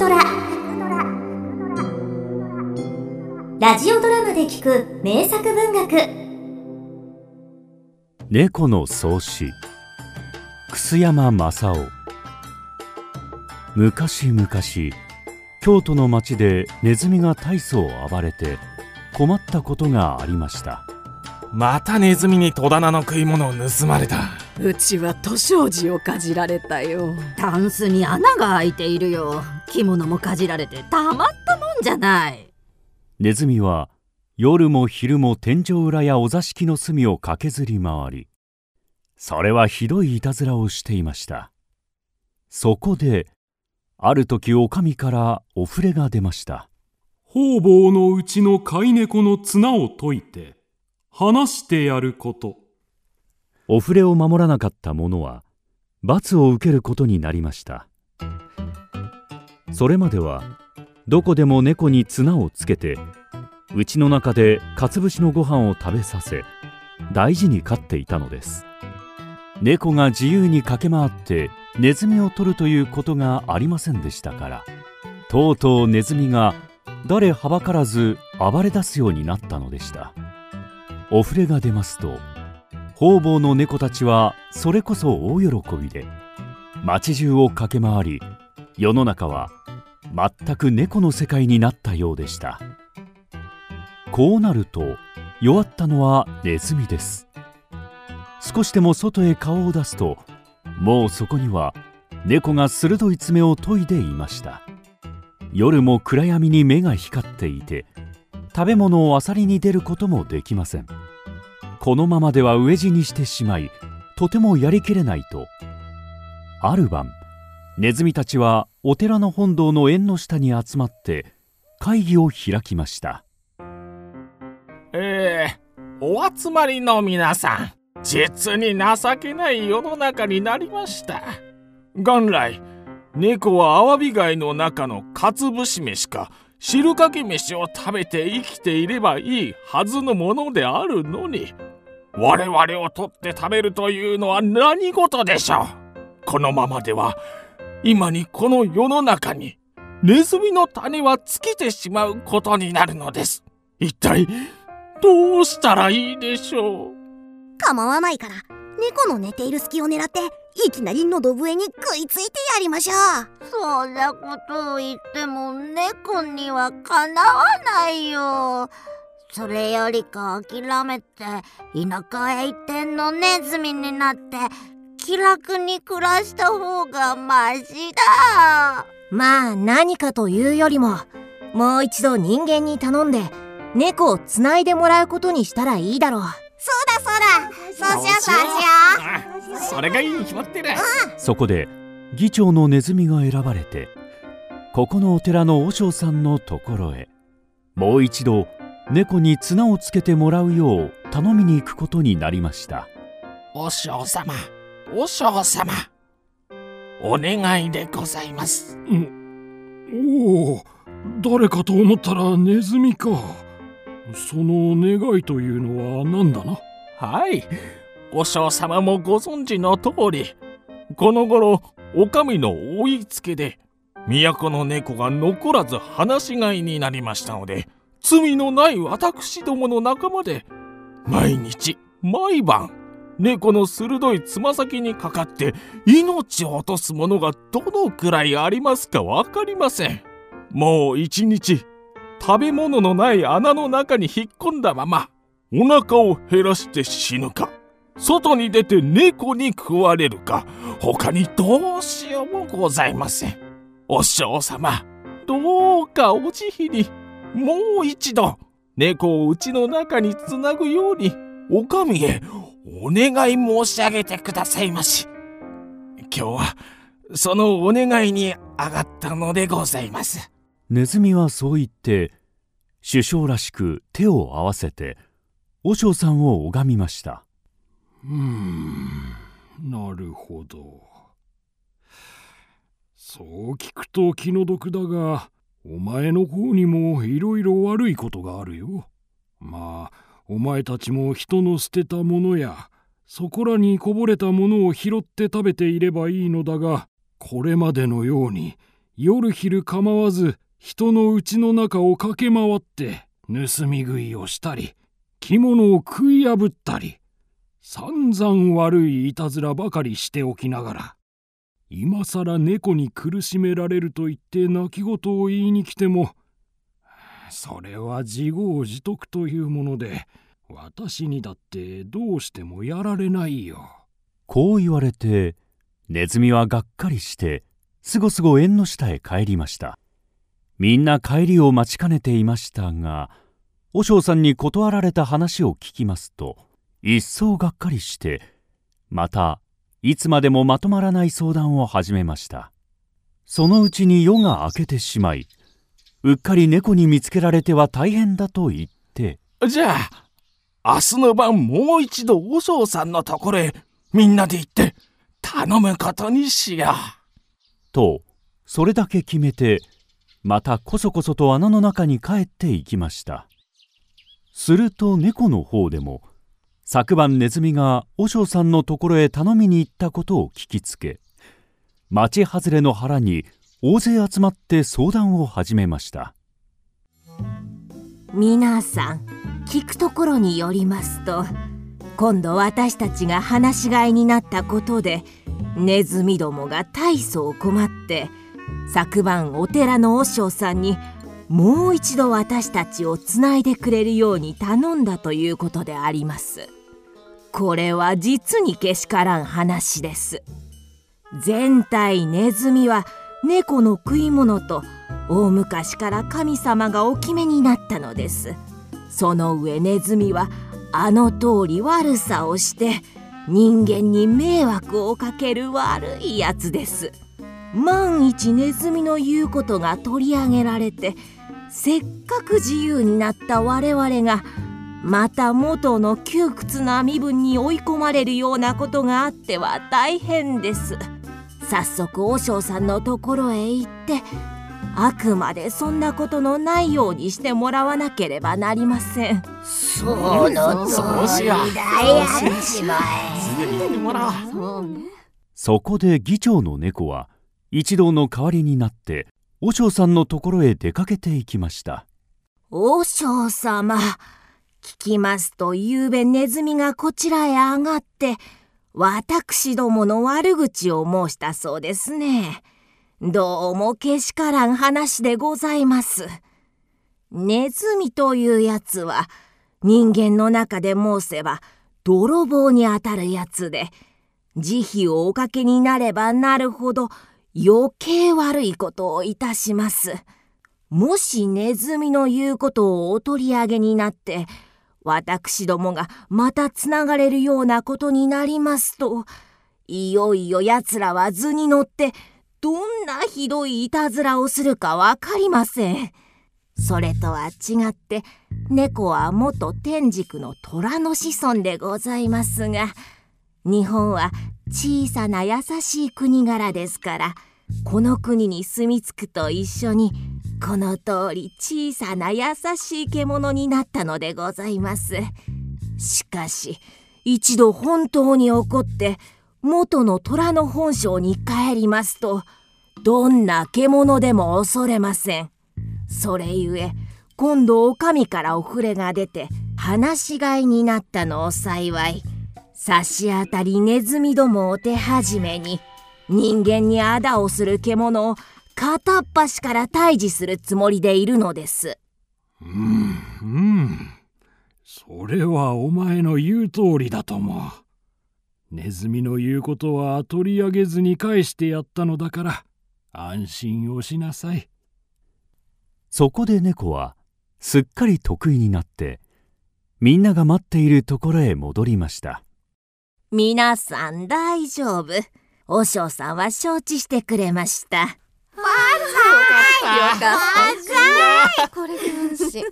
トララジオドラマで聞く名作文学。猫の創始楠山正夫昔々京都の町でネズミが大層暴れて困ったことがありました。またネズミに戸棚の食い物を盗まれたうちは図書寺をかじられたよ。タンスに穴が開いているよ。着物もかじられてたまったもんじゃない。ネズミは夜も昼も天井裏やお座敷の隅を駆けずり回りそれはひどいいたずらをしていました。そこである時お上からお触れが出ました。方々のうちの飼い猫の綱を解いて話してやることお触れを守らなかった者は罰を受けることになりました。それまではどこでも猫に綱をつけて家の中でかつ節のご飯を食べさせ大事に飼っていたのです。猫が自由に駆け回ってネズミを取るということがありませんでしたからとうとうネズミが誰はばからず暴れ出すようになったのでした。お触れが出ますと方々の猫たちはそれこそ大喜びで街中を駆け回り世の中は全く猫の世界になったようでした。こうなると弱ったのはネズミです。少しでも外へ顔を出すともうそこには猫が鋭い爪を研いでいました。夜も暗闇に目が光っていて食べ物を漁りに出ることもできません。このままでは飢え死にしてしまいとてもやりきれないと。ある晩ネズミたちはお寺の本堂の縁の下に集まって会議を開きました。えー、お集まりの皆さん実に情けない世の中になりました。元来猫はアワビ貝の中のかつぶし飯か汁かけ飯を食べて生きていればいいはずのものであるのに我々を取って食べるというのは何事でしょう？このままでは今にこの世の中にネズミの種は尽きてしまうことになるのです。一体どうしたらいいでしょう？構わないから。猫の寝ている隙を狙っていきなり喉笛に食いついてやりましょうそんなことを言っても猫にはかなわないよ。それよりか諦めて田舎へ一点のネズミになって気楽に暮らした方がマシだ。まあ何かというよりももう一度人間に頼んで猫をつないでもらうことにしたらいいだろう。そうだそうだ。そうしようそうしよう。それがいいに決まってる、うん、そこで議長のネズミが選ばれてここのお寺の和尚さんのところへもう一度猫に綱をつけてもらうよう頼みに行くことになりました。和尚様和尚様お願いでございます、うん、おお誰かと思ったらネズミかその願いというのは何だな？はい。和尚様もご存知の通りこの頃お上の追いつけで都の猫が残らず放し飼いになりましたので罪のない私どもの仲間で毎日毎晩猫の鋭いつま先にかかって命を落とすものがどのくらいありますか分かりません。もう一日食べ物のない穴の中に引っ込んだままお腹を減らして死ぬか外に出て猫に食われるか他にどうしようもございません。お嬢様どうかお慈悲にもう一度猫をうちの中につなぐようにお上へお願い申し上げてくださいまし。今日はそのお願いに上がったのでございます。ネズミはそう言って首相らしく手を合わせて和尚さんを拝みました。うんなるほど。そう聞くと気の毒だがお前の方にもいろいろ悪いことがあるよ。まあお前たちも人の捨てたものやそこらにこぼれたものを拾って食べていればいいのだがこれまでのように夜昼構わず人の家の中を駆け回って盗み食いをしたり着物を食い破ったり散々悪いいたずらばかりしておきながら今さら猫に苦しめられると言って泣き言を言いに来てもそれは自業自得というもので私にだってどうしてもやられないよ。こう言われてネズミはがっかりしてすごすご縁の下へ帰りましたみんな帰りを待ちかねていましたが和尚さんに断られた話を聞きますと一層がっかりしてまたいつまでもまとまらない相談を始めましたそのうちに夜が明けてしまいうっかり猫に見つけられては大変だと言ってじゃあ明日の晩もう一度和尚さんのところへみんなで行って頼むことにしよう。とそれだけ決めてまたこそこそと穴の中に帰っていきました。すると猫の方でも昨晩ネズミが和尚さんのところへ頼みに行ったことを聞きつけ町外れの腹に大勢集まって相談を始めました。皆さん聞くところによりますと今度私たちが放し飼いになったことでネズミどもが大層困って昨晩お寺の和尚さんにもう一度私たちをつないでくれるように頼んだということであります。これは実にけしからん話です。全体ネズミは猫の食い物と大昔から神様がお決めになったのです。その上ネズミはあの通り悪さをして人間に迷惑をかける悪いやつです。万一ネズミの言うことが取り上げられてせっかく自由になった我々がまた元の窮屈な身分に追い込まれるようなことがあっては大変です。早速和尚さんのところへ行ってあくまでそんなことのないようにしてもらわなければなりません。そのそうしようだやっちまえすぐに行ってもらおう。そうね。そこで議長の猫は一同の代わりになって和尚さんのところへ出かけていきました。和尚様聞きますとゆうべネズミがこちらへ上がって私どもの悪口を申したそうですね。どうもけしからん話でございます。ネズミというやつは人間の中で申せば泥棒にあたるやつで慈悲をおかけになればなるほど余計悪いことをいたします。もしネズミの言うことをお取り上げになって、私どもがまたつながれるようなことになりますと、いよいよ奴らは図に乗って、どんなひどいいたずらをするかわかりません。それとは違って、猫は元天竺の虎の子孫でございますが、日本は小さな優しい国柄ですからこの国に住み着くと一緒にこの通り小さな優しい獣になったのでございます。しかし一度本当に怒って元の虎の本性に帰りますとどんな獣でも恐れません。それゆえ今度お上からお触れが出て放し飼いになったのを幸い差し当たりネズミどもを手始めに人間にあだをする獣を片っ端から退治するつもりでいるのです。うんうん。それはお前の言う通りだと思うネズミの言うことは取り上げずに返してやったのだから安心をしなさい。そこで猫はすっかり得意になってみんなが待っているところへ戻りました皆さん大丈夫。和尚さんは承知してくれました。よかっこれで安心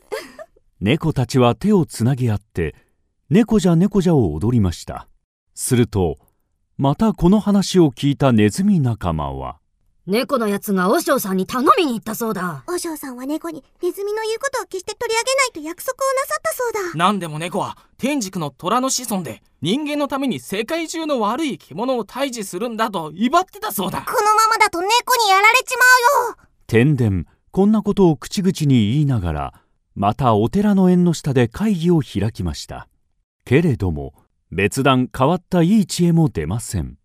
猫たちは手をつなぎ合って猫じゃ猫じゃを踊りました。するとまたこの話を聞いたネズミ仲間は猫のやつが和尚さんに頼みに行ったそうだ。和尚さんは猫にネズミの言うことを決して取り上げないと約束をなさったそうだなんでも猫は天竺の虎の子孫で人間のために世界中の悪い獣を退治するんだと威張ってたそうだ。このままだと猫にやられちまうよ天然こんなことを口々に言いながらまたお寺の縁の下で会議を開きましたけれども別段変わったいい知恵も出ません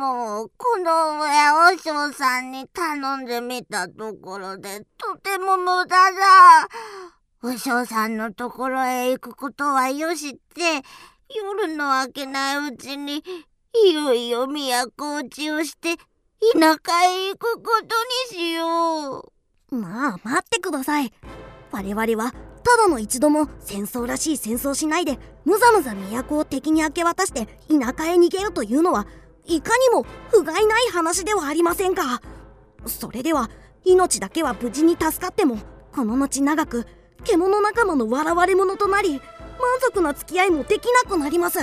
もうこの上和尚さんに頼んでみたところでとても無駄だ和尚さんのところへ行くことはよしって夜の明けないうちにいよいよ都落ちをして田舎へ行くことにしよう。まあ待ってください。我々はただの一度も戦争らしい戦争しないでむざむざ都を敵に明け渡して田舎へ逃げるというのはいかにも不甲斐ない話ではありませんか。それでは命だけは無事に助かってもこの後長く獣仲間の笑われ者となり満足な付き合いもできなくなります。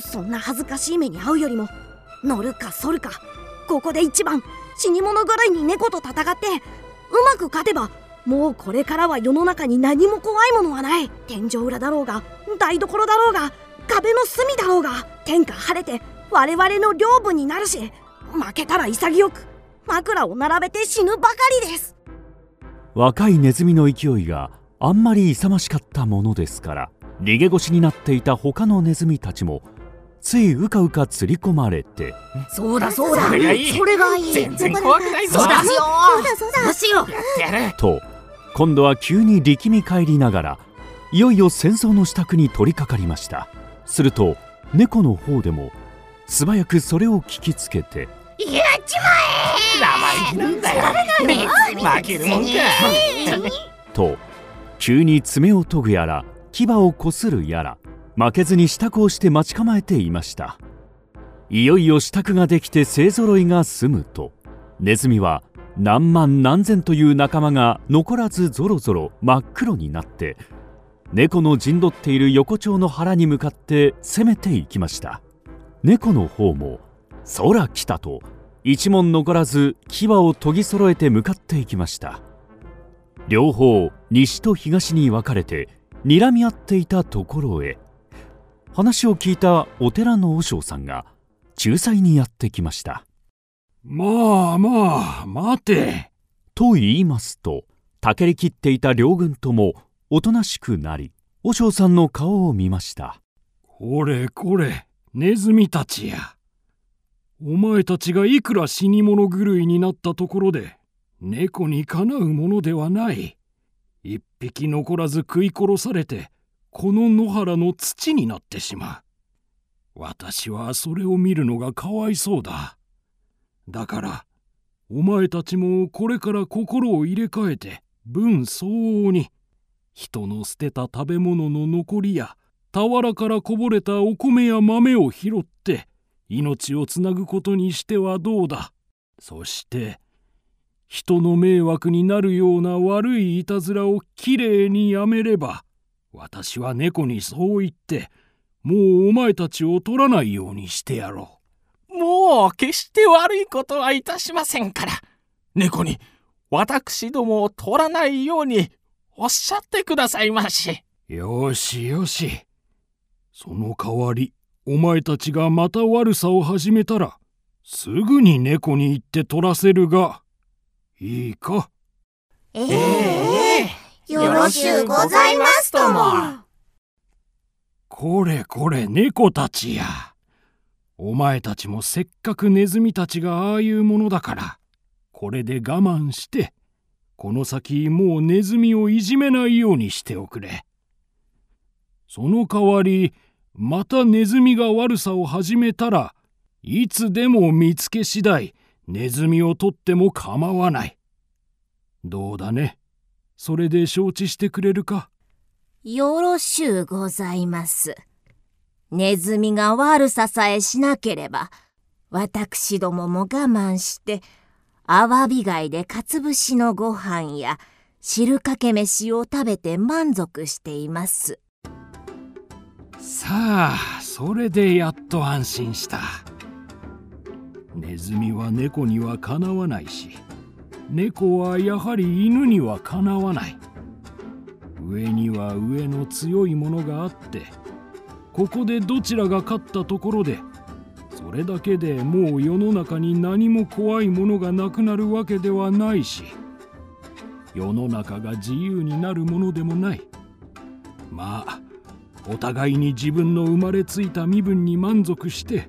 そんな恥ずかしい目に遭うよりも乗るか反るかここで一番死に物狂いに猫と戦ってうまく勝てばもうこれからは世の中に何も怖いものはない天井裏だろうが台所だろうが壁の隅だろうが天下晴れて我々の領分になるし負けたら潔く枕を並べて死ぬばかりです。若いネズミの勢いがあんまり勇ましかったものですから逃げ腰になっていた他のネズミたちもついうかうか釣り込まれてそうだそうだ。それがいい。それがいい。全然怖くないぞ。そうだそうだ。そうだそうしよう。やってやると今度は急に力み返りながらいよいよ戦争の支度に取り掛かりました。すると猫の方でも素早くそれを聞きつけて。やっちまえ生意気なんだよ。負けるもんかと急に爪を研ぐやら牙をこするやら負けずに支度をして待ち構えていました。いよいよ支度ができて勢ぞろいが済むとネズミは何万何千という仲間が残らずぞろぞろ真っ黒になって猫の陣取っている横丁の腹に向かって攻めていきました猫の方も「空来た」と一問残らず牙を研ぎ揃えて向かっていきました。両方西と東に分かれて睨み合っていたところへ。話を聞いたお寺の和尚さんが仲裁にやってきました。まあまあ待て。と言いますとたけりきっていた両軍ともおとなしくなり和尚さんの顔を見ました。これこれネズミたちや。お前たちがいくら死に物狂いになったところで猫にかなうものではない。一匹残らず食い殺されてこの野原の土になってしまう。私はそれを見るのがかわいそうだ。だからお前たちもこれから心を入れ替えて分相応に人の捨てた食べ物の残りや俵からこぼれたお米や豆を拾って命をつなぐことにしてはどうだ。そして人の迷惑になるような悪いいたずらをきれいにやめれば私は猫にそう言ってもうお前たちを取らないようにしてやろもう決して悪いことはいたしませんから。猫に私どもを取らないようにおっしゃってくださいまし。うよしよしその代わりお前たちがまた悪さを始めたらすぐに猫に行って取らせるがいいか？えええよろしゅうございますとも。これこれ猫たちや。お前たちもせっかくネズミたちがああいうものだからこれで我慢してこの先もうネズミをいじめないようにしておくれ。その代わりまたネズミが悪さを始めたらいつでも見つけ次第ネズミを取っても構わないどうだね？それで承知してくれるか？よろしゅうございます。ネズミが悪ささえしなければ、私どもも我慢して、アワビ貝でかつ節のご飯や汁かけ飯を食べて満足しています。さあそれでやっと安心した。ネズミは猫にはかなわないし猫はやはり犬にはかなわない。上には上の強いものがあってここでどちらが勝ったところでそれだけでもう世の中に何も怖いものがなくなるわけではないし世の中が自由になるものでもない。まあお互いに自分の生まれついた身分に満足して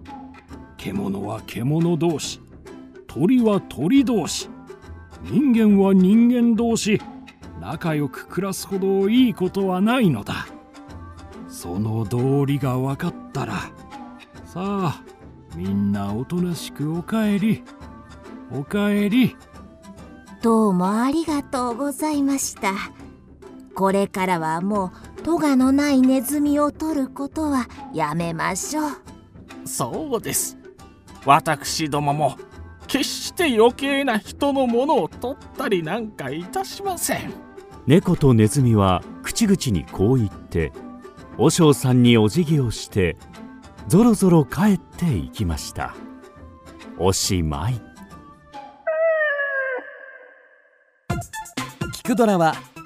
獣は獣同士鳥は鳥同士人間は人間同士仲良く暮らすほどいいことはないのだ。その道理が分かったらさあみんなおとなしくおかえりおかえり。どうもありがとうございました。これからはもう咎のないネズミを取ることはやめましょう。そうです。私どもも決して余計な人のものを取ったりなんかいたしません。猫とネズミは口々にこう言って和尚さんにお辞儀をしてぞろぞろ帰っていきました。おしまい。聞くドラは